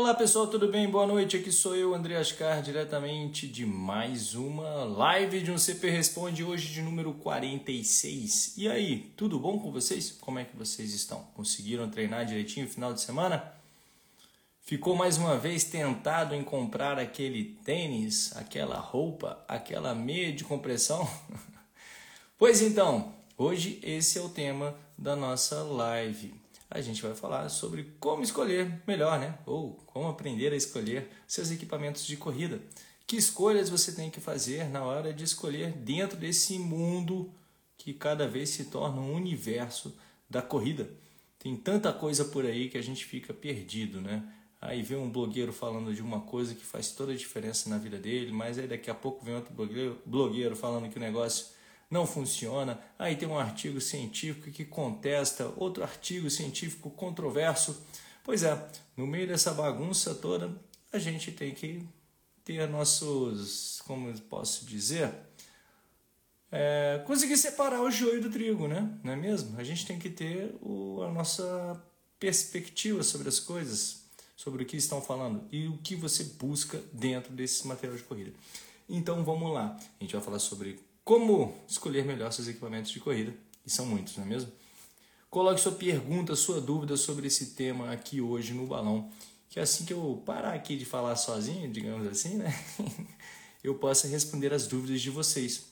Olá pessoal, tudo bem? Boa noite. Aqui sou eu, André Ascar, diretamente de mais uma live de um CP Responde, hoje de número 46. E aí, tudo bom com vocês? Como é que vocês estão? Conseguiram treinar direitinho no final de semana? Ficou mais uma vez tentado em comprar aquele tênis, aquela roupa, aquela meia de compressão? pois então, hoje esse é o tema da nossa live a gente vai falar sobre como escolher melhor, né? Ou como aprender a escolher seus equipamentos de corrida. Que escolhas você tem que fazer na hora de escolher dentro desse mundo que cada vez se torna um universo da corrida. Tem tanta coisa por aí que a gente fica perdido, né? Aí vem um blogueiro falando de uma coisa que faz toda a diferença na vida dele, mas aí daqui a pouco vem outro blogueiro falando que o negócio não funciona. Aí tem um artigo científico que contesta outro artigo científico controverso. Pois é, no meio dessa bagunça toda, a gente tem que ter nossos, como posso dizer, é, conseguir separar o joio do trigo, né? Não é mesmo? A gente tem que ter o, a nossa perspectiva sobre as coisas, sobre o que estão falando e o que você busca dentro desse material de corrida. Então vamos lá, a gente vai falar sobre como escolher melhor seus equipamentos de corrida? E são muitos, não é mesmo? Coloque sua pergunta, sua dúvida sobre esse tema aqui hoje no balão, que é assim que eu parar aqui de falar sozinho, digamos assim, né? eu possa responder as dúvidas de vocês.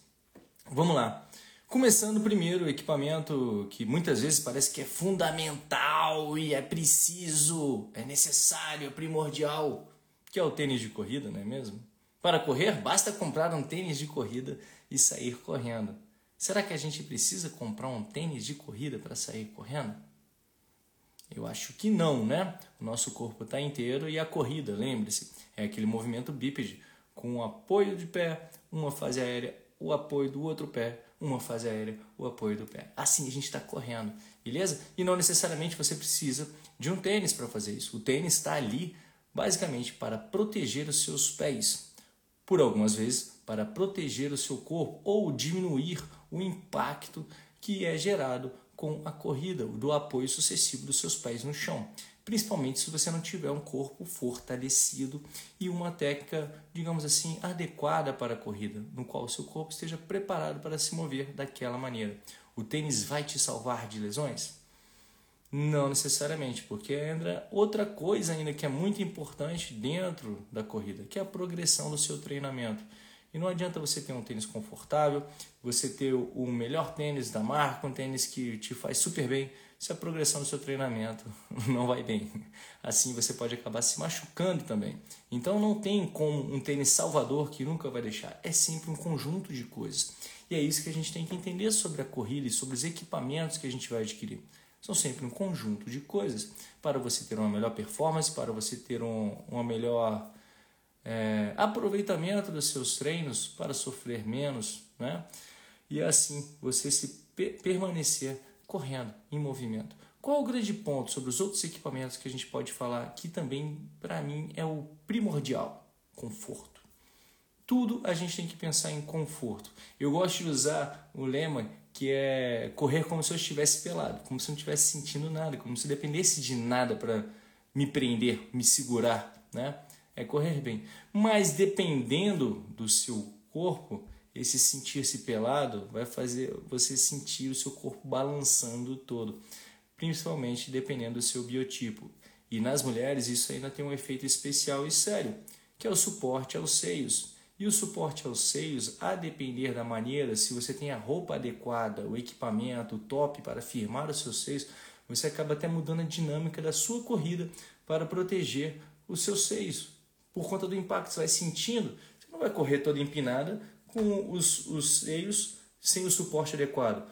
Vamos lá. Começando primeiro o equipamento que muitas vezes parece que é fundamental e é preciso, é necessário, é primordial, que é o tênis de corrida, não é mesmo? Para correr, basta comprar um tênis de corrida e sair correndo. Será que a gente precisa comprar um tênis de corrida para sair correndo? Eu acho que não, né? O nosso corpo está inteiro e a corrida, lembre-se, é aquele movimento bípede com o apoio de pé, uma fase aérea, o apoio do outro pé, uma fase aérea, o apoio do pé. Assim a gente está correndo, beleza? E não necessariamente você precisa de um tênis para fazer isso. O tênis está ali basicamente para proteger os seus pés por algumas vezes para proteger o seu corpo ou diminuir o impacto que é gerado com a corrida, do apoio sucessivo dos seus pés no chão, principalmente se você não tiver um corpo fortalecido e uma técnica, digamos assim, adequada para a corrida, no qual o seu corpo esteja preparado para se mover daquela maneira. O tênis vai te salvar de lesões? Não necessariamente, porque entra outra coisa ainda que é muito importante dentro da corrida, que é a progressão do seu treinamento. E não adianta você ter um tênis confortável, você ter o melhor tênis da marca, um tênis que te faz super bem, se a progressão do seu treinamento não vai bem. Assim você pode acabar se machucando também. Então não tem como um tênis salvador que nunca vai deixar. É sempre um conjunto de coisas. E é isso que a gente tem que entender sobre a corrida e sobre os equipamentos que a gente vai adquirir. São sempre um conjunto de coisas para você ter uma melhor performance, para você ter um uma melhor é, aproveitamento dos seus treinos, para sofrer menos, né? E assim você se permanecer correndo em movimento. Qual o grande ponto sobre os outros equipamentos que a gente pode falar que também para mim é o primordial? Conforto. Tudo a gente tem que pensar em conforto. Eu gosto de usar o lema que é correr como se eu estivesse pelado, como se eu não estivesse sentindo nada, como se dependesse de nada para me prender, me segurar, né? É correr bem. Mas dependendo do seu corpo, esse sentir-se pelado vai fazer você sentir o seu corpo balançando todo, principalmente dependendo do seu biotipo. E nas mulheres isso ainda tem um efeito especial e sério, que é o suporte aos seios. E o suporte aos seios, a depender da maneira, se você tem a roupa adequada, o equipamento, o top para firmar os seus seios, você acaba até mudando a dinâmica da sua corrida para proteger os seus seios. Por conta do impacto, você vai sentindo, você não vai correr toda empinada com os, os seios sem o suporte adequado.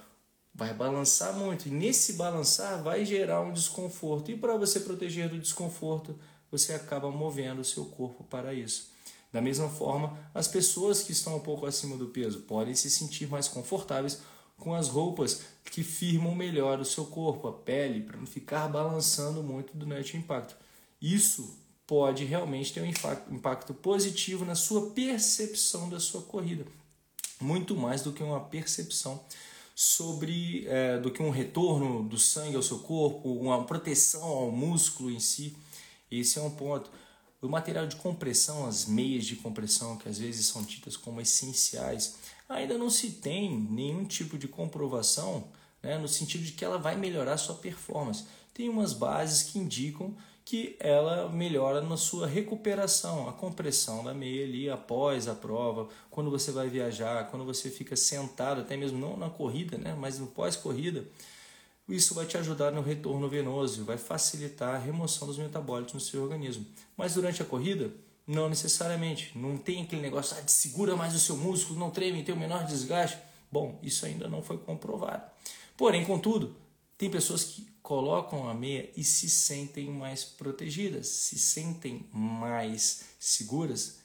Vai balançar muito e nesse balançar vai gerar um desconforto. E para você proteger do desconforto, você acaba movendo o seu corpo para isso. Da mesma forma, as pessoas que estão um pouco acima do peso podem se sentir mais confortáveis com as roupas que firmam melhor o seu corpo, a pele, para não ficar balançando muito durante o impacto. Isso pode realmente ter um impacto positivo na sua percepção da sua corrida, muito mais do que uma percepção sobre é, do que um retorno do sangue ao seu corpo, uma proteção ao músculo em si. Esse é um ponto. O material de compressão, as meias de compressão, que às vezes são tidas como essenciais, ainda não se tem nenhum tipo de comprovação né, no sentido de que ela vai melhorar sua performance. Tem umas bases que indicam que ela melhora na sua recuperação, a compressão da meia ali após a prova, quando você vai viajar, quando você fica sentado, até mesmo não na corrida, né, mas no pós-corrida, isso vai te ajudar no retorno venoso, vai facilitar a remoção dos metabólitos no seu organismo. Mas durante a corrida, não necessariamente. Não tem aquele negócio ah, de segura mais o seu músculo, não treme, tem o menor desgaste. Bom, isso ainda não foi comprovado. Porém, contudo, tem pessoas que colocam a meia e se sentem mais protegidas, se sentem mais seguras,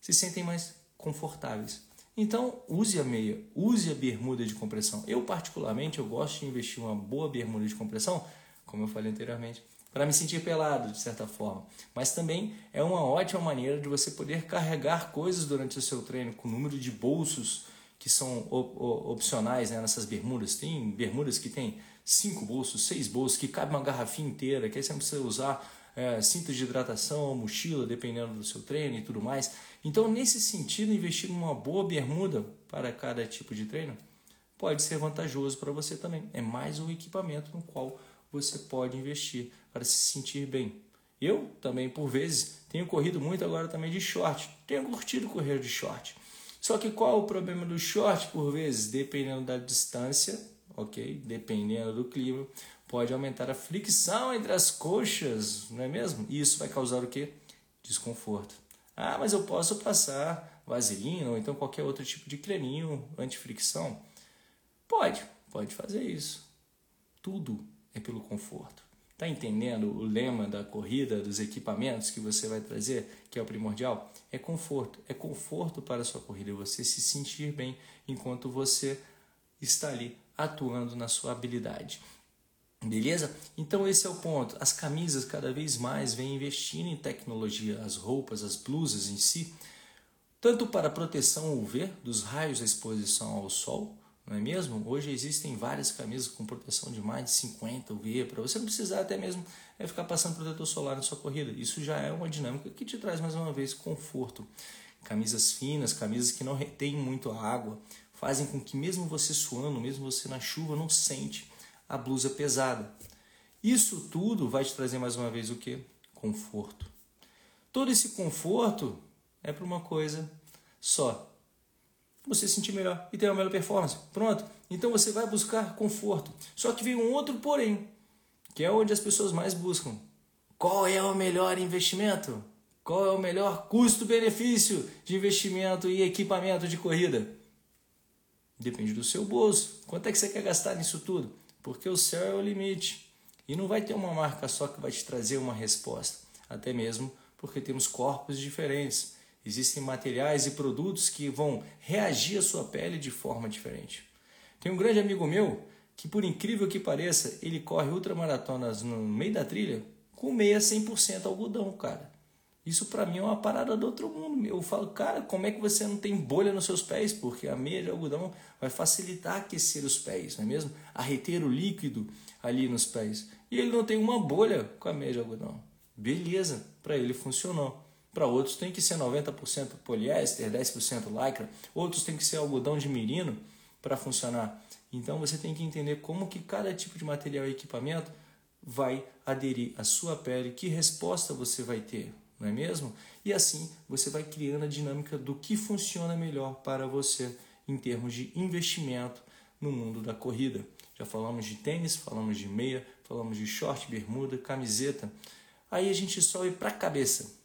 se sentem mais confortáveis. Então, use a meia, use a bermuda de compressão. Eu, particularmente, eu gosto de investir uma boa bermuda de compressão, como eu falei anteriormente, para me sentir pelado, de certa forma. Mas também é uma ótima maneira de você poder carregar coisas durante o seu treino, com o número de bolsos que são opcionais né, nessas bermudas. Tem bermudas que tem cinco bolsos, seis bolsos, que cabe uma garrafinha inteira, que aí você não precisa usar é, cinto de hidratação, mochila, dependendo do seu treino e tudo mais. Então, nesse sentido, investir numa boa bermuda para cada tipo de treino pode ser vantajoso para você também. É mais um equipamento no qual você pode investir para se sentir bem. Eu também, por vezes, tenho corrido muito agora também de short. Tenho curtido correr de short. Só que qual é o problema do short, por vezes? Dependendo da distância, ok? Dependendo do clima, pode aumentar a fricção entre as coxas, não é mesmo? E isso vai causar o quê? Desconforto. Ah, mas eu posso passar vaselina ou então qualquer outro tipo de creminho anti-fricção? Pode, pode fazer isso. Tudo é pelo conforto. Tá entendendo o lema da corrida, dos equipamentos que você vai trazer, que é o primordial? É conforto. É conforto para a sua corrida, você se sentir bem enquanto você está ali atuando na sua habilidade. Beleza? Então esse é o ponto. As camisas cada vez mais vêm investindo em tecnologia, as roupas, as blusas em si, tanto para proteção UV dos raios da exposição ao sol, não é mesmo? Hoje existem várias camisas com proteção de mais de 50 UV, para você não precisar até mesmo é, ficar passando protetor solar na sua corrida. Isso já é uma dinâmica que te traz mais uma vez conforto. Camisas finas, camisas que não retêm muito água, fazem com que mesmo você suando, mesmo você na chuva, não sente a blusa pesada. Isso tudo vai te trazer mais uma vez o que? Conforto. Todo esse conforto é para uma coisa só, você sentir melhor e ter uma melhor performance. Pronto. Então você vai buscar conforto. Só que vem um outro porém, que é onde as pessoas mais buscam. Qual é o melhor investimento? Qual é o melhor custo-benefício de investimento e equipamento de corrida? Depende do seu bolso. Quanto é que você quer gastar nisso tudo? Porque o céu é o limite. E não vai ter uma marca só que vai te trazer uma resposta. Até mesmo porque temos corpos diferentes. Existem materiais e produtos que vão reagir à sua pele de forma diferente. Tem um grande amigo meu que, por incrível que pareça, ele corre ultramaratonas no meio da trilha com meia 100% algodão, cara. Isso para mim é uma parada do outro mundo. Eu falo, cara, como é que você não tem bolha nos seus pés? Porque a meia de algodão vai facilitar aquecer os pés, não é mesmo? A reter o líquido ali nos pés. E ele não tem uma bolha com a meia de algodão. Beleza, para ele funcionou. Para outros tem que ser 90% poliéster, 10% lycra, outros tem que ser algodão de merino para funcionar. Então você tem que entender como que cada tipo de material e equipamento vai aderir à sua pele, que resposta você vai ter, não é mesmo? E assim você vai criando a dinâmica do que funciona melhor para você em termos de investimento no mundo da corrida. Já falamos de tênis, falamos de meia, falamos de short, bermuda, camiseta. Aí a gente sobe para a cabeça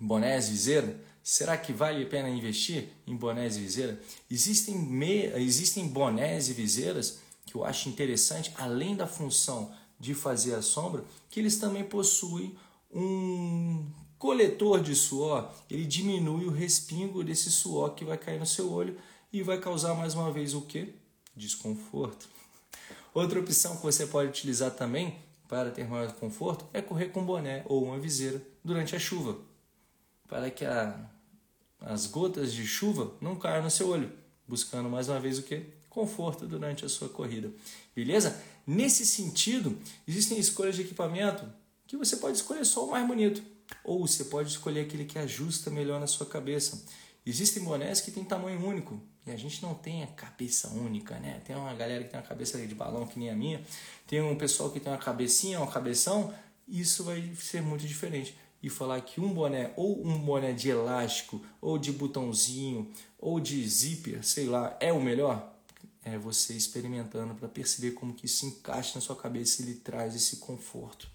bonés viseira? Será que vale a pena investir em bonés e viseira? Existem, me... Existem bonés e viseiras que eu acho interessante, além da função de fazer a sombra, que eles também possuem um coletor de suor. Ele diminui o respingo desse suor que vai cair no seu olho e vai causar mais uma vez o que? Desconforto. Outra opção que você pode utilizar também para ter maior conforto é correr com boné ou uma viseira durante a chuva para que a, as gotas de chuva não caiam no seu olho, buscando mais uma vez o que? Conforto durante a sua corrida. Beleza? Nesse sentido, existem escolhas de equipamento que você pode escolher só o mais bonito, ou você pode escolher aquele que ajusta melhor na sua cabeça. Existem bonés que têm tamanho único e a gente não tem a cabeça única, né? Tem uma galera que tem uma cabeça de balão que nem a minha, tem um pessoal que tem uma cabecinha, uma cabeção, isso vai ser muito diferente. E falar que um boné, ou um boné de elástico, ou de botãozinho, ou de zíper, sei lá, é o melhor, é você experimentando para perceber como que isso encaixa na sua cabeça e lhe traz esse conforto.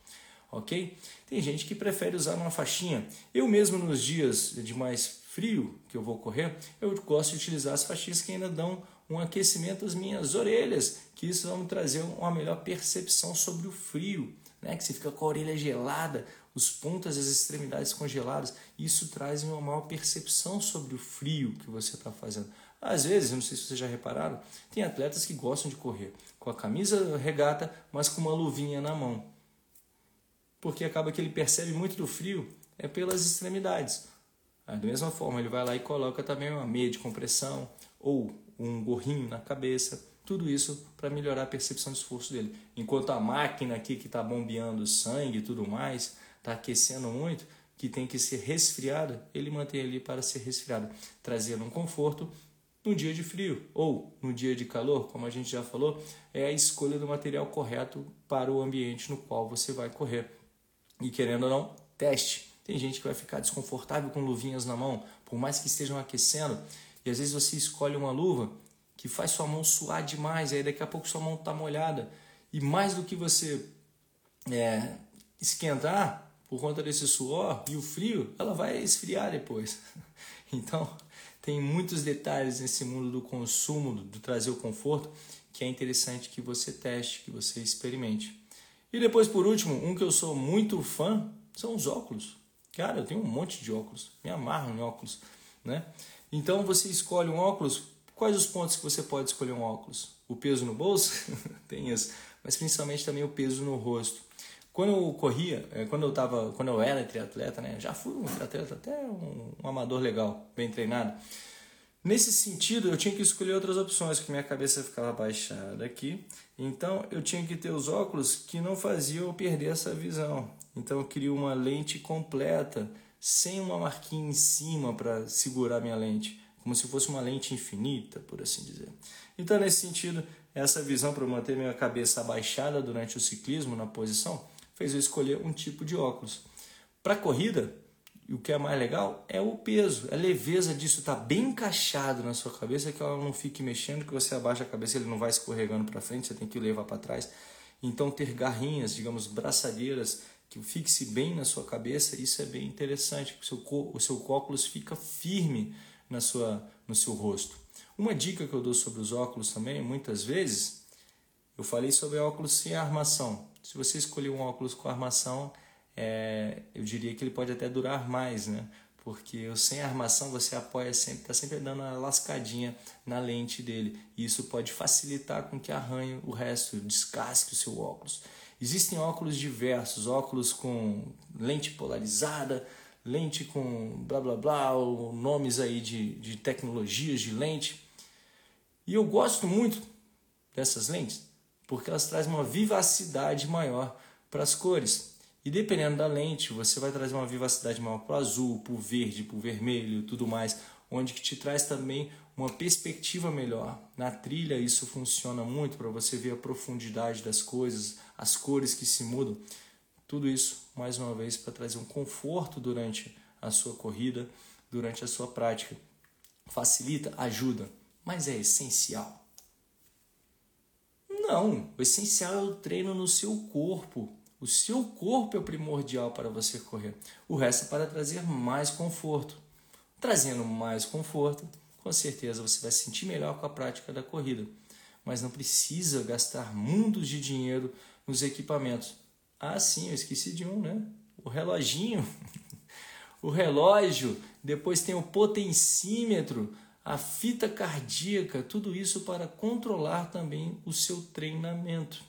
Ok? Tem gente que prefere usar uma faixinha. Eu mesmo nos dias de mais frio que eu vou correr, eu gosto de utilizar as faixinhas que ainda dão um aquecimento às minhas orelhas, que isso vai me trazer uma melhor percepção sobre o frio, né? Que você fica com a orelha gelada, os pontas as extremidades congeladas, isso traz uma maior percepção sobre o frio que você está fazendo. Às vezes, não sei se vocês já repararam, tem atletas que gostam de correr com a camisa regata, mas com uma luvinha na mão. Porque acaba que ele percebe muito do frio é pelas extremidades. Da mesma forma, ele vai lá e coloca também uma meia de compressão ou um gorrinho na cabeça, tudo isso para melhorar a percepção de esforço dele. Enquanto a máquina aqui que está bombeando sangue e tudo mais, está aquecendo muito, que tem que ser resfriada, ele mantém ali para ser resfriada, trazendo um conforto no dia de frio ou no dia de calor, como a gente já falou, é a escolha do material correto para o ambiente no qual você vai correr. E querendo ou não, teste. Tem gente que vai ficar desconfortável com luvinhas na mão, por mais que estejam aquecendo, e às vezes você escolhe uma luva que faz sua mão suar demais, aí daqui a pouco sua mão está molhada, e mais do que você é, esquentar por conta desse suor e o frio, ela vai esfriar depois. Então, tem muitos detalhes nesse mundo do consumo, do trazer o conforto, que é interessante que você teste, que você experimente. E depois, por último, um que eu sou muito fã são os óculos. Cara, eu tenho um monte de óculos, me amarro em óculos, né? Então você escolhe um óculos. Quais os pontos que você pode escolher um óculos? O peso no bolso, tem isso, mas principalmente também o peso no rosto. Quando eu corria, é, quando eu tava, quando eu era triatleta, né? Já fui um triatleta, até um, um amador legal, bem treinado. Nesse sentido, eu tinha que escolher outras opções, porque minha cabeça ficava baixada aqui. Então, eu tinha que ter os óculos que não faziam eu perder essa visão. Então, eu queria uma lente completa, sem uma marquinha em cima para segurar minha lente, como se fosse uma lente infinita, por assim dizer. Então, nesse sentido, essa visão para manter minha cabeça abaixada durante o ciclismo na posição fez eu escolher um tipo de óculos. Para corrida, o que é mais legal é o peso, a leveza disso está bem encaixado na sua cabeça, que ela não fique mexendo, que você abaixa a cabeça, ele não vai escorregando para frente, você tem que levar para trás. Então ter garrinhas, digamos, braçadeiras que fixe bem na sua cabeça, isso é bem interessante, o seu, o seu óculos fica firme na sua, no seu rosto. Uma dica que eu dou sobre os óculos também, muitas vezes, eu falei sobre óculos sem armação. Se você escolher um óculos com armação, é, eu diria que ele pode até durar mais, né? Porque sem armação você apoia sempre, está sempre dando uma lascadinha na lente dele. E isso pode facilitar com que arranhe o resto, descasque o seu óculos. Existem óculos diversos, óculos com lente polarizada, lente com blá blá blá, ou nomes aí de, de tecnologias de lente. E eu gosto muito dessas lentes porque elas trazem uma vivacidade maior para as cores. E dependendo da lente, você vai trazer uma vivacidade maior para o azul, para o verde, para o vermelho tudo mais, onde que te traz também uma perspectiva melhor. Na trilha isso funciona muito para você ver a profundidade das coisas, as cores que se mudam. Tudo isso, mais uma vez, para trazer um conforto durante a sua corrida, durante a sua prática. Facilita, ajuda, mas é essencial. Não, o essencial é o treino no seu corpo. O seu corpo é o primordial para você correr. O resto é para trazer mais conforto. Trazendo mais conforto, com certeza você vai se sentir melhor com a prática da corrida. Mas não precisa gastar mundos de dinheiro nos equipamentos. Ah, sim, eu esqueci de um, né? O reloginho. o relógio, depois tem o potencímetro a fita cardíaca, tudo isso para controlar também o seu treinamento.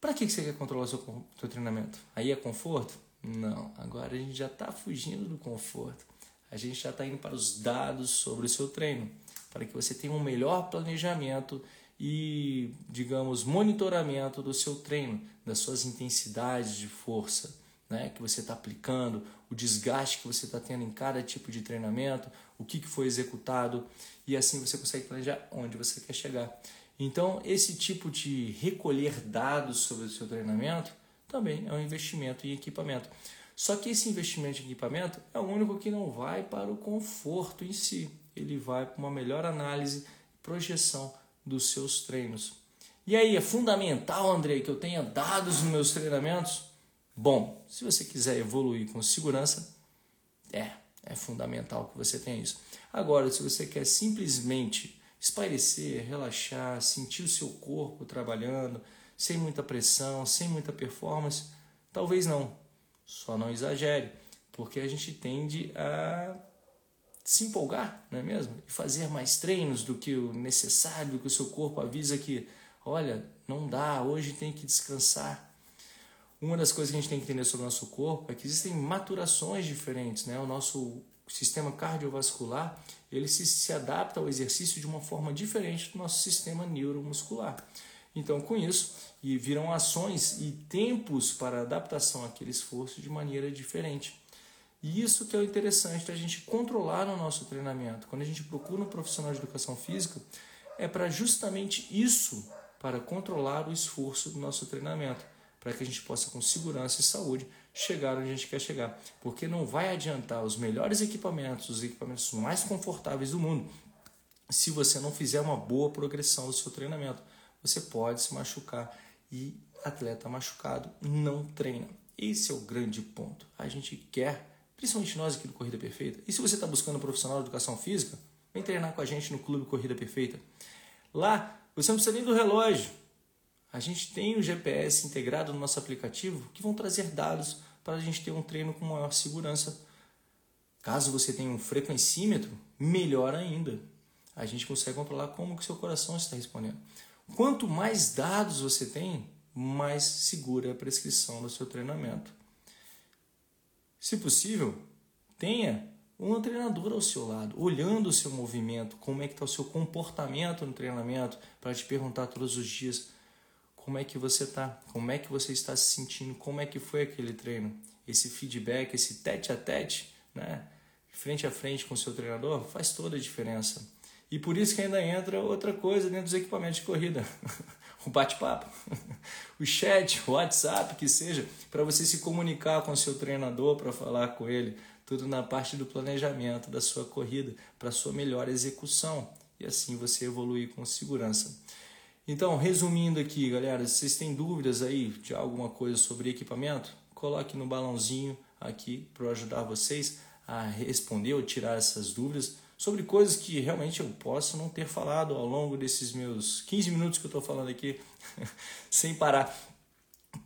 Para que você quer controlar o seu, seu treinamento? Aí é conforto? Não, agora a gente já está fugindo do conforto. A gente já está indo para os dados sobre o seu treino, para que você tenha um melhor planejamento e, digamos, monitoramento do seu treino, das suas intensidades de força né, que você está aplicando, o desgaste que você está tendo em cada tipo de treinamento, o que, que foi executado e assim você consegue planejar onde você quer chegar. Então, esse tipo de recolher dados sobre o seu treinamento também é um investimento em equipamento. Só que esse investimento em equipamento é o único que não vai para o conforto em si, ele vai para uma melhor análise, projeção dos seus treinos. E aí, é fundamental, Andrei, que eu tenha dados nos meus treinamentos? Bom, se você quiser evoluir com segurança, é, é fundamental que você tenha isso. Agora, se você quer simplesmente espairecer, relaxar, sentir o seu corpo trabalhando, sem muita pressão, sem muita performance, talvez não. Só não exagere, porque a gente tende a se empolgar, não é mesmo? E fazer mais treinos do que o necessário, que o seu corpo avisa que, olha, não dá, hoje tem que descansar. Uma das coisas que a gente tem que entender sobre o nosso corpo é que existem maturações diferentes, né? O nosso sistema cardiovascular, ele se, se adapta ao exercício de uma forma diferente do nosso sistema neuromuscular. Então, com isso, e viram ações e tempos para adaptação àquele esforço de maneira diferente. E isso que é o interessante da gente controlar no nosso treinamento. Quando a gente procura um profissional de educação física, é para justamente isso, para controlar o esforço do nosso treinamento para que a gente possa, com segurança e saúde, chegar onde a gente quer chegar. Porque não vai adiantar os melhores equipamentos, os equipamentos mais confortáveis do mundo, se você não fizer uma boa progressão do seu treinamento. Você pode se machucar e atleta machucado não treina. Esse é o grande ponto. A gente quer, principalmente nós aqui do Corrida Perfeita, e se você está buscando um profissional de educação física, vem treinar com a gente no Clube Corrida Perfeita. Lá, você não precisa nem do relógio a gente tem o GPS integrado no nosso aplicativo que vão trazer dados para a gente ter um treino com maior segurança. Caso você tenha um frequencímetro, melhor ainda. A gente consegue controlar como que seu coração está respondendo. Quanto mais dados você tem, mais segura é a prescrição do seu treinamento. Se possível, tenha um treinador ao seu lado, olhando o seu movimento, como é que está o seu comportamento no treinamento, para te perguntar todos os dias como é que você tá, como é que você está se sentindo, como é que foi aquele treino, esse feedback, esse tete a tete, né, frente a frente com o seu treinador, faz toda a diferença. E por isso que ainda entra outra coisa dentro dos equipamentos de corrida, o bate-papo, o chat, o WhatsApp, que seja, para você se comunicar com o seu treinador, para falar com ele, tudo na parte do planejamento da sua corrida, para sua melhor execução e assim você evoluir com segurança. Então, resumindo aqui, galera, se vocês têm dúvidas aí de alguma coisa sobre equipamento, coloque no balãozinho aqui para ajudar vocês a responder ou tirar essas dúvidas sobre coisas que realmente eu posso não ter falado ao longo desses meus 15 minutos que eu estou falando aqui sem parar.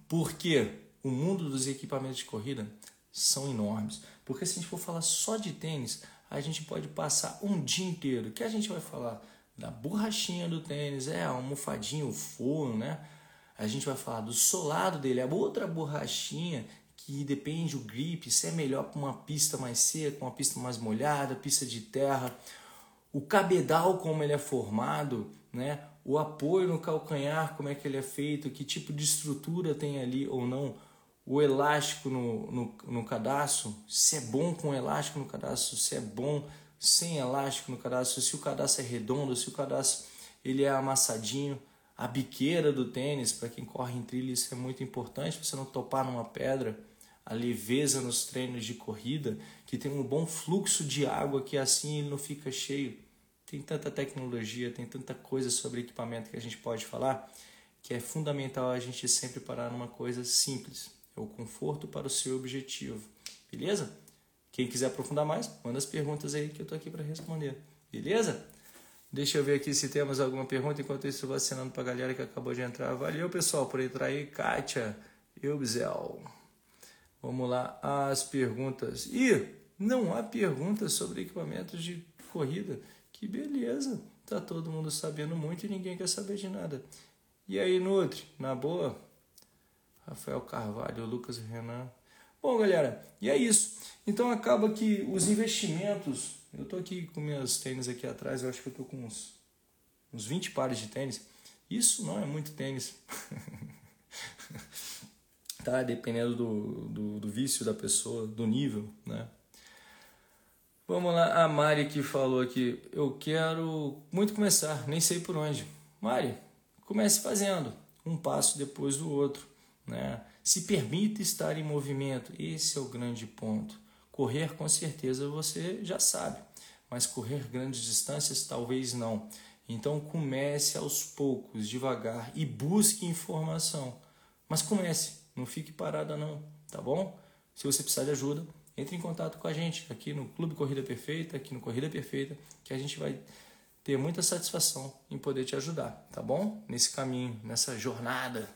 Porque o mundo dos equipamentos de corrida são enormes. Porque se a gente for falar só de tênis, a gente pode passar um dia inteiro. O que a gente vai falar? Da borrachinha do tênis, é a almofadinha, o forno, né? A gente vai falar do solado dele, a outra borrachinha que depende o grip, se é melhor para uma pista mais seca, uma pista mais molhada, pista de terra, o cabedal como ele é formado, né? O apoio no calcanhar, como é que ele é feito, que tipo de estrutura tem ali ou não, o elástico no, no, no cadastro, se é bom com elástico no cadastro, se é bom sem elástico no cadastro, se o cadastro é redondo, se o cadastro ele é amassadinho, a biqueira do tênis, para quem corre em trilha, isso é muito importante, para você não topar numa pedra, a leveza nos treinos de corrida, que tem um bom fluxo de água, que assim ele não fica cheio. Tem tanta tecnologia, tem tanta coisa sobre equipamento que a gente pode falar, que é fundamental a gente sempre parar numa coisa simples, é o conforto para o seu objetivo. Beleza? Quem quiser aprofundar mais, manda as perguntas aí que eu tô aqui para responder. Beleza? Deixa eu ver aqui se temos alguma pergunta. Enquanto isso, eu vou assinando para a galera que acabou de entrar. Valeu, pessoal, por entrar aí. Kátia, Eubzel. Vamos lá, as perguntas. E não há perguntas sobre equipamentos de corrida. Que beleza. Tá todo mundo sabendo muito e ninguém quer saber de nada. E aí, Nutri? Na boa? Rafael Carvalho, Lucas Renan. Bom, galera, e é isso. Então acaba que os investimentos. Eu estou aqui com meus tênis aqui atrás, eu acho que eu estou com uns, uns 20 pares de tênis. Isso não é muito tênis. tá? Dependendo do, do, do, vício da pessoa, do nível, né? Vamos lá, a Mari que falou aqui, eu quero muito começar, nem sei por onde. Mari, comece fazendo, um passo depois do outro, né? Se permita estar em movimento, esse é o grande ponto. Correr com certeza você já sabe, mas correr grandes distâncias talvez não. Então comece aos poucos, devagar e busque informação. Mas comece, não fique parada não, tá bom? Se você precisar de ajuda, entre em contato com a gente aqui no Clube Corrida Perfeita, aqui no Corrida Perfeita, que a gente vai ter muita satisfação em poder te ajudar, tá bom? Nesse caminho, nessa jornada.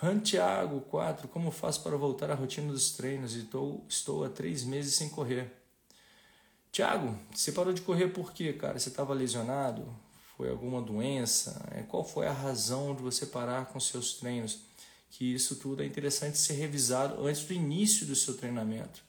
Santiago 4, como faço para voltar à rotina dos treinos? Estou, estou há três meses sem correr. Tiago, você parou de correr por quê, cara? Você estava lesionado? Foi alguma doença? É, qual foi a razão de você parar com seus treinos? Que isso tudo é interessante ser revisado antes do início do seu treinamento.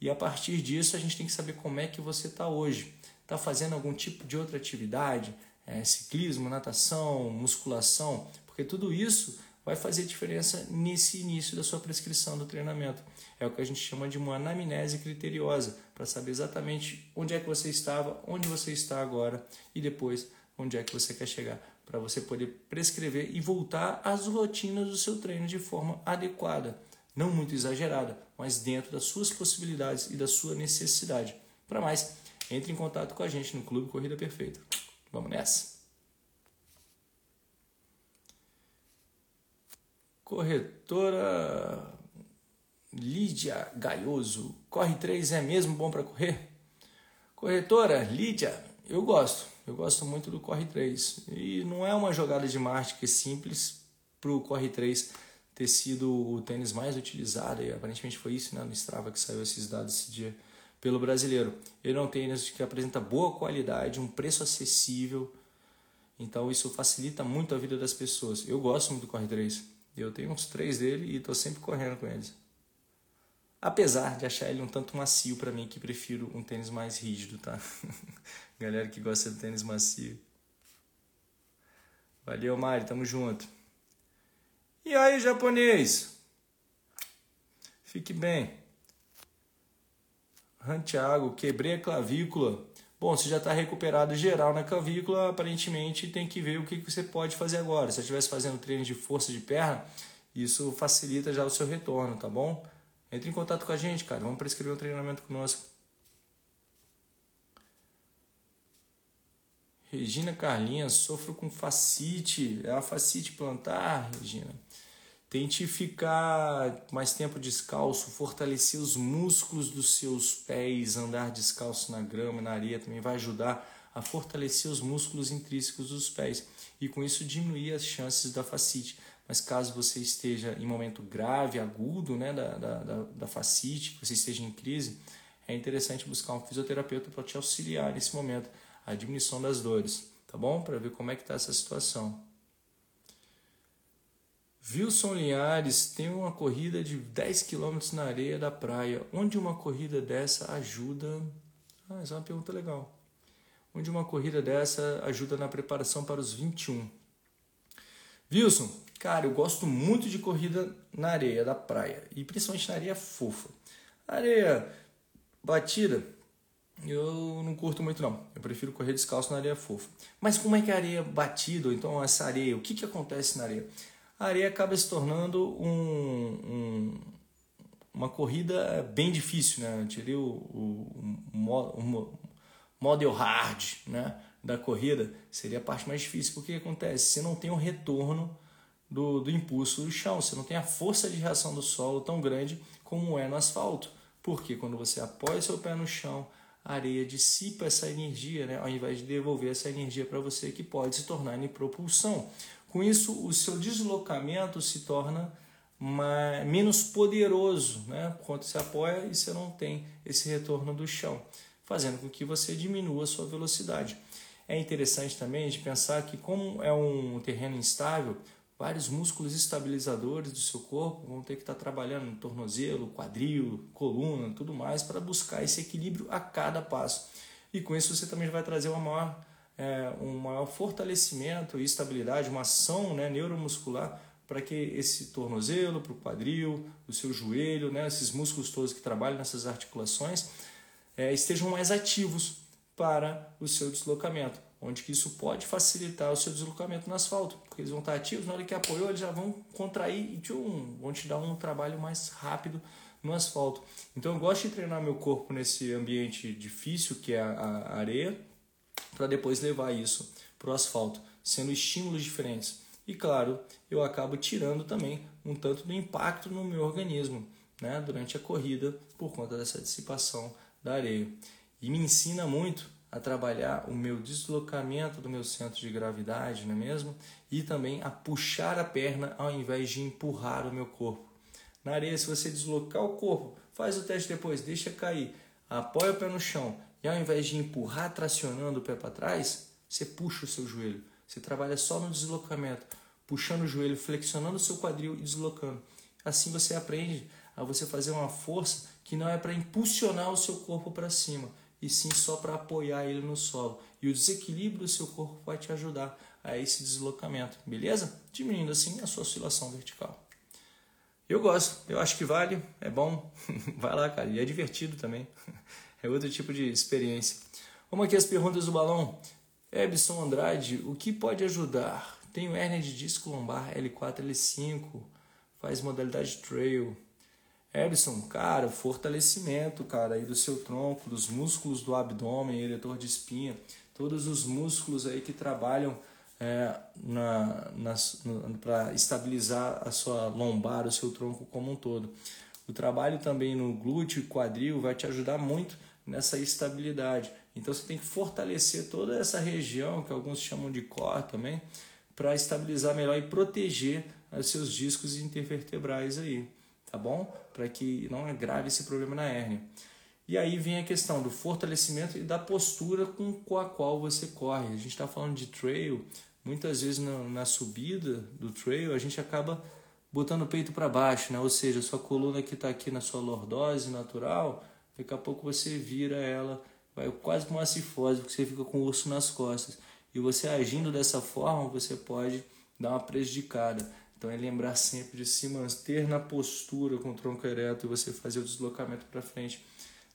E a partir disso a gente tem que saber como é que você está hoje. Está fazendo algum tipo de outra atividade? É, ciclismo, natação, musculação? Porque tudo isso vai fazer diferença nesse início da sua prescrição do treinamento. É o que a gente chama de uma anamnese criteriosa, para saber exatamente onde é que você estava, onde você está agora e depois onde é que você quer chegar, para você poder prescrever e voltar às rotinas do seu treino de forma adequada, não muito exagerada, mas dentro das suas possibilidades e da sua necessidade. Para mais, entre em contato com a gente no Clube Corrida Perfeita. Vamos nessa? Corretora Lídia Gaioso. Corre 3 é mesmo bom para correr? Corretora Lídia, eu gosto. Eu gosto muito do Corre 3. E não é uma jogada de marketing simples para o Corre 3 ter sido o tênis mais utilizado. E aparentemente foi isso né, no Strava que saiu esses dados esse dia pelo brasileiro. Ele é um tênis que apresenta boa qualidade, um preço acessível. Então isso facilita muito a vida das pessoas. Eu gosto muito do Corre 3. Eu tenho uns três dele e estou sempre correndo com eles. Apesar de achar ele um tanto macio para mim, que prefiro um tênis mais rígido, tá? Galera que gosta de tênis macio. Valeu, Mari, tamo junto. E aí, japonês? Fique bem. Santiago, quebrei a clavícula. Bom, você já está recuperado geral na clavícula, aparentemente tem que ver o que você pode fazer agora. Se você estivesse fazendo treino de força de perna, isso facilita já o seu retorno, tá bom? Entre em contato com a gente, cara. Vamos prescrever um treinamento conosco. Regina Carlinhos, sofro com facite. É a facite plantar, Regina. Tente ficar mais tempo descalço, fortalecer os músculos dos seus pés, andar descalço na grama, na areia também vai ajudar a fortalecer os músculos intrínsecos dos pés e com isso diminuir as chances da facite. Mas caso você esteja em momento grave, agudo né, da, da, da, facite, você esteja em crise, é interessante buscar um fisioterapeuta para te auxiliar nesse momento, a diminuição das dores, tá bom? Para ver como é que está essa situação. Wilson Linhares tem uma corrida de 10 km na areia da praia. Onde uma corrida dessa ajuda? Ah, essa é uma pergunta legal. Onde uma corrida dessa ajuda na preparação para os 21? Wilson, cara, eu gosto muito de corrida na areia da praia e principalmente na areia fofa. Areia batida, eu não curto muito não. Eu prefiro correr descalço na areia fofa. Mas como é que é a areia batida, ou então essa areia, o que, que acontece na areia? A areia acaba se tornando um, um, uma corrida bem difícil, né? Eu tirei o, o, o, model hard né? da corrida, seria a parte mais difícil, porque o que acontece? Você não tem o retorno do, do impulso do chão, você não tem a força de reação do solo tão grande como é no asfalto. Porque quando você apoia seu pé no chão, a areia dissipa essa energia, né? ao invés de devolver essa energia para você, que pode se tornar em propulsão. Com isso, o seu deslocamento se torna mais, menos poderoso, né? quando você apoia e você não tem esse retorno do chão, fazendo com que você diminua a sua velocidade. É interessante também de pensar que, como é um terreno instável, vários músculos estabilizadores do seu corpo vão ter que estar trabalhando no tornozelo, quadril, coluna, tudo mais, para buscar esse equilíbrio a cada passo. E com isso você também vai trazer uma maior é, um maior fortalecimento e estabilidade, uma ação né, neuromuscular para que esse tornozelo, para o quadril, o seu joelho, né, esses músculos todos que trabalham nessas articulações, é, estejam mais ativos para o seu deslocamento, onde que isso pode facilitar o seu deslocamento no asfalto, porque eles vão estar ativos, na hora que apoiou eles já vão contrair e tchum, vão te dar um trabalho mais rápido no asfalto. Então eu gosto de treinar meu corpo nesse ambiente difícil que é a, a areia, para depois levar isso para o asfalto, sendo estímulos diferentes. E claro, eu acabo tirando também um tanto do impacto no meu organismo né, durante a corrida por conta dessa dissipação da areia. E me ensina muito a trabalhar o meu deslocamento do meu centro de gravidade, não é mesmo? E também a puxar a perna ao invés de empurrar o meu corpo. Na areia, se você deslocar o corpo, faz o teste depois, deixa cair, apoia o pé no chão e ao invés de empurrar tracionando o pé para trás, você puxa o seu joelho. Você trabalha só no deslocamento, puxando o joelho, flexionando o seu quadril e deslocando. Assim você aprende a você fazer uma força que não é para impulsionar o seu corpo para cima, e sim só para apoiar ele no solo. E o desequilíbrio do seu corpo vai te ajudar a esse deslocamento, beleza? Diminuindo assim a sua oscilação vertical. Eu gosto, eu acho que vale, é bom. Vai lá, cara, e é divertido também. É outro tipo de experiência. Vamos aqui as perguntas do balão. Ebson Andrade, o que pode ajudar? Tenho hérnia de disco lombar L4, L5, faz modalidade trail. Ebson, cara, fortalecimento, cara, aí do seu tronco, dos músculos do abdômen, eretor de espinha, todos os músculos aí que trabalham é, na, para estabilizar a sua lombar, o seu tronco como um todo. O trabalho também no glúteo e quadril vai te ajudar muito nessa estabilidade. Então você tem que fortalecer toda essa região, que alguns chamam de core também, para estabilizar melhor e proteger os seus discos intervertebrais aí, tá bom? Para que não agrave esse problema na hérnia. E aí vem a questão do fortalecimento e da postura com a qual você corre. A gente está falando de trail, muitas vezes na, na, subida do trail a gente acaba botando o peito para baixo, né? ou seja, sua coluna que está aqui na sua lordose natural, daqui a pouco você vira ela, vai quase como uma cifose, porque você fica com o osso nas costas. E você agindo dessa forma, você pode dar uma prejudicada. Então é lembrar sempre de se manter na postura com o tronco ereto e você fazer o deslocamento para frente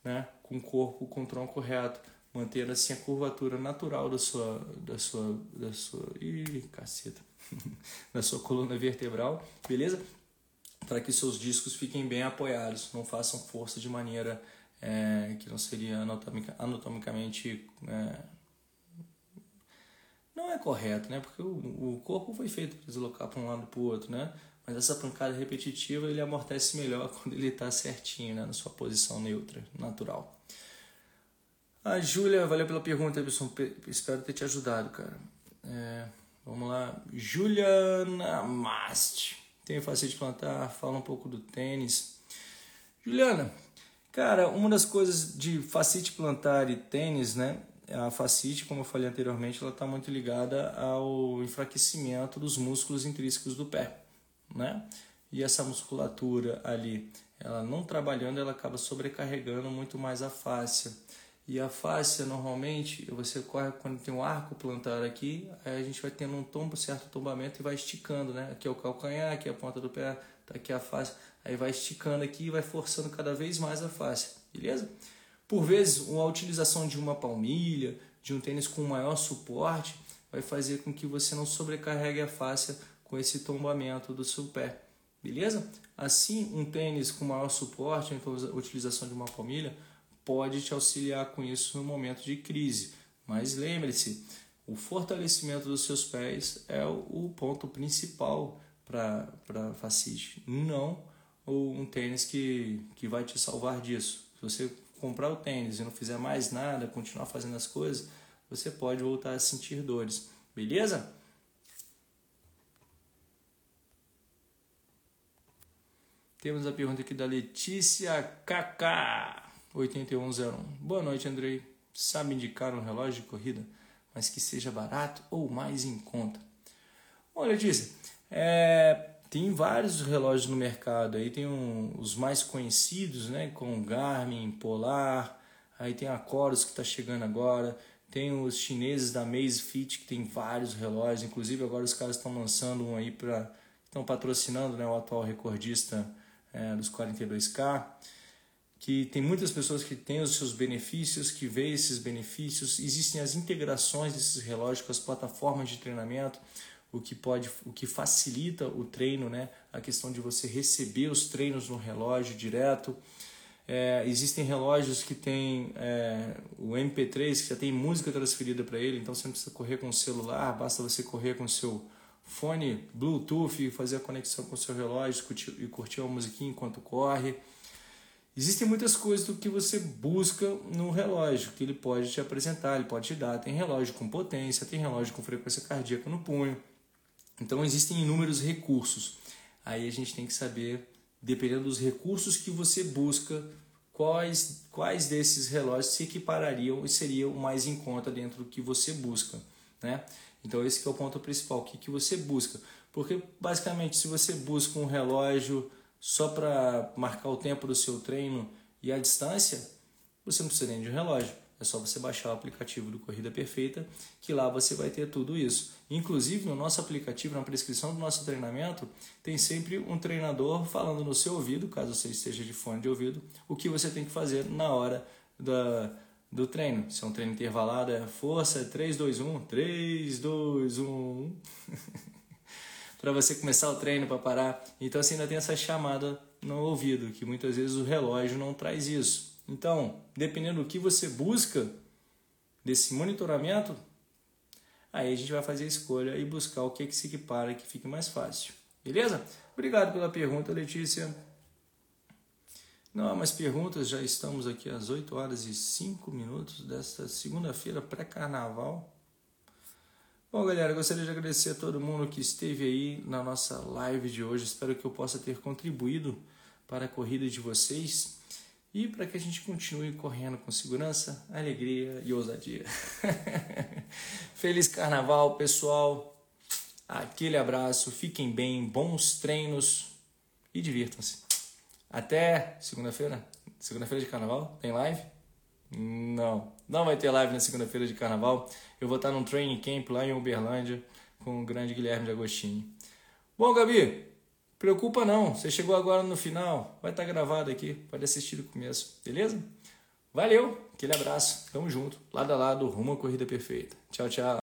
né, com o corpo com o tronco reto, mantendo assim a curvatura natural da sua da sua da sua ih, caceta, da sua coluna vertebral, beleza? Para que seus discos fiquem bem apoiados, não façam força de maneira é, que não seria anatomica, anatomicamente é, não é correto, né? Porque o, o corpo foi feito para deslocar para um lado para o outro, né? Mas essa pancada repetitiva ele amortece melhor quando ele está certinho, né, na sua posição neutra, natural. A Júlia, valeu pela pergunta, Ebson. Espero ter te ajudado, cara. É, vamos lá. Juliana Mast. Tenho facete plantar, fala um pouco do tênis. Juliana, cara, uma das coisas de facete plantar e tênis, né? A facite, como eu falei anteriormente, ela está muito ligada ao enfraquecimento dos músculos intrínsecos do pé né? E essa musculatura ali, ela não trabalhando, ela acaba sobrecarregando muito mais a fáscia. E a fáscia, normalmente, você corre quando tem um arco plantar aqui, aí a gente vai tendo um tombo, certo tombamento e vai esticando, né? Aqui é o calcanhar, aqui é a ponta do pé, tá aqui a fáscia. Aí vai esticando aqui e vai forçando cada vez mais a fáscia, beleza? Por vezes, a utilização de uma palmilha, de um tênis com maior suporte, vai fazer com que você não sobrecarregue a fáscia com esse tombamento do seu pé, beleza? Assim, um tênis com maior suporte, então a utilização de uma palmilha, pode te auxiliar com isso no momento de crise. Mas lembre-se, o fortalecimento dos seus pés é o ponto principal para a facite, não um tênis que, que vai te salvar disso. Se você comprar o tênis e não fizer mais nada, continuar fazendo as coisas, você pode voltar a sentir dores, beleza? Temos a pergunta aqui da Letícia KK 8101. Boa noite, Andrei. Sabe indicar um relógio de corrida, mas que seja barato ou mais em conta? Bom, Letícia, é, tem vários relógios no mercado. Aí tem um, os mais conhecidos, né? Com Garmin, Polar. Aí tem a Coros que está chegando agora. Tem os chineses da Amazfit que tem vários relógios, inclusive agora os caras estão lançando um aí para estão patrocinando, né, o atual recordista é, dos 42K, que tem muitas pessoas que têm os seus benefícios, que vê esses benefícios, existem as integrações desses relógios com as plataformas de treinamento, o que pode, o que facilita o treino, né? A questão de você receber os treinos no relógio direto. É, existem relógios que tem é, o MP3 que já tem música transferida para ele, então você não precisa correr com o celular, basta você correr com o seu fone Bluetooth e fazer a conexão com o seu relógio e curtir uma musiquinha enquanto corre. Existem muitas coisas do que você busca no relógio que ele pode te apresentar, ele pode te dar. Tem relógio com potência, tem relógio com frequência cardíaca no punho, então existem inúmeros recursos. Aí a gente tem que saber, dependendo dos recursos que você busca, quais, quais desses relógios se equiparariam e seriam mais em conta dentro do que você busca. Né? Então esse é o ponto principal, o que, que você busca. Porque basicamente se você busca um relógio só para marcar o tempo do seu treino e a distância, você não precisa nem de um relógio. É só você baixar o aplicativo do Corrida Perfeita, que lá você vai ter tudo isso. Inclusive, no nosso aplicativo, na prescrição do nosso treinamento, tem sempre um treinador falando no seu ouvido, caso você esteja de fone de ouvido, o que você tem que fazer na hora da, do treino. Se é um treino intervalado, é força, é 3, 2, 1, 3, 2, 1. para você começar o treino, para parar. Então, assim, ainda tem essa chamada no ouvido, que muitas vezes o relógio não traz isso. Então, dependendo do que você busca desse monitoramento, aí a gente vai fazer a escolha e buscar o que, é que se equipara que fique mais fácil. Beleza? Obrigado pela pergunta, Letícia. Não há mais perguntas, já estamos aqui às 8 horas e 5 minutos desta segunda-feira pré-carnaval. Bom, galera, gostaria de agradecer a todo mundo que esteve aí na nossa live de hoje. Espero que eu possa ter contribuído para a corrida de vocês e para que a gente continue correndo com segurança, alegria e ousadia. Feliz carnaval, pessoal! Aquele abraço, fiquem bem, bons treinos e divirtam-se. Até segunda-feira. Segunda-feira de carnaval? Tem live? Não, não vai ter live na segunda-feira de carnaval. Eu vou estar num training camp lá em Uberlândia com o grande Guilherme de Agostinho. Bom, Gabi, Preocupa não, você chegou agora no final, vai estar tá gravado aqui, pode assistir do começo, beleza? Valeu, aquele abraço, tamo junto, lado a lado, rumo à corrida perfeita. Tchau, tchau.